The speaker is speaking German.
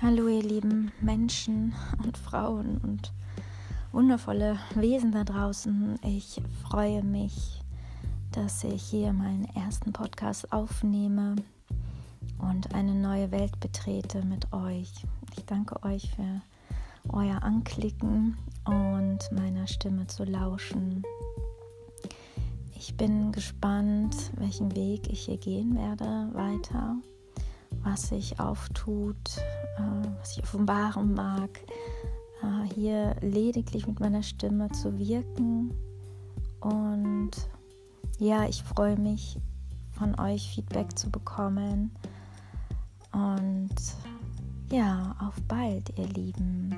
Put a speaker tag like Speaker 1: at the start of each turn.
Speaker 1: Hallo ihr lieben Menschen und Frauen und wundervolle Wesen da draußen. Ich freue mich, dass ich hier meinen ersten Podcast aufnehme und eine neue Welt betrete mit euch. Ich danke euch für euer Anklicken und meiner Stimme zu lauschen. Ich bin gespannt, welchen Weg ich hier gehen werde weiter was sich auftut, was ich offenbaren mag, äh, hier lediglich mit meiner Stimme zu wirken. Und ja, ich freue mich, von euch Feedback zu bekommen. Und ja, auf bald, ihr Lieben.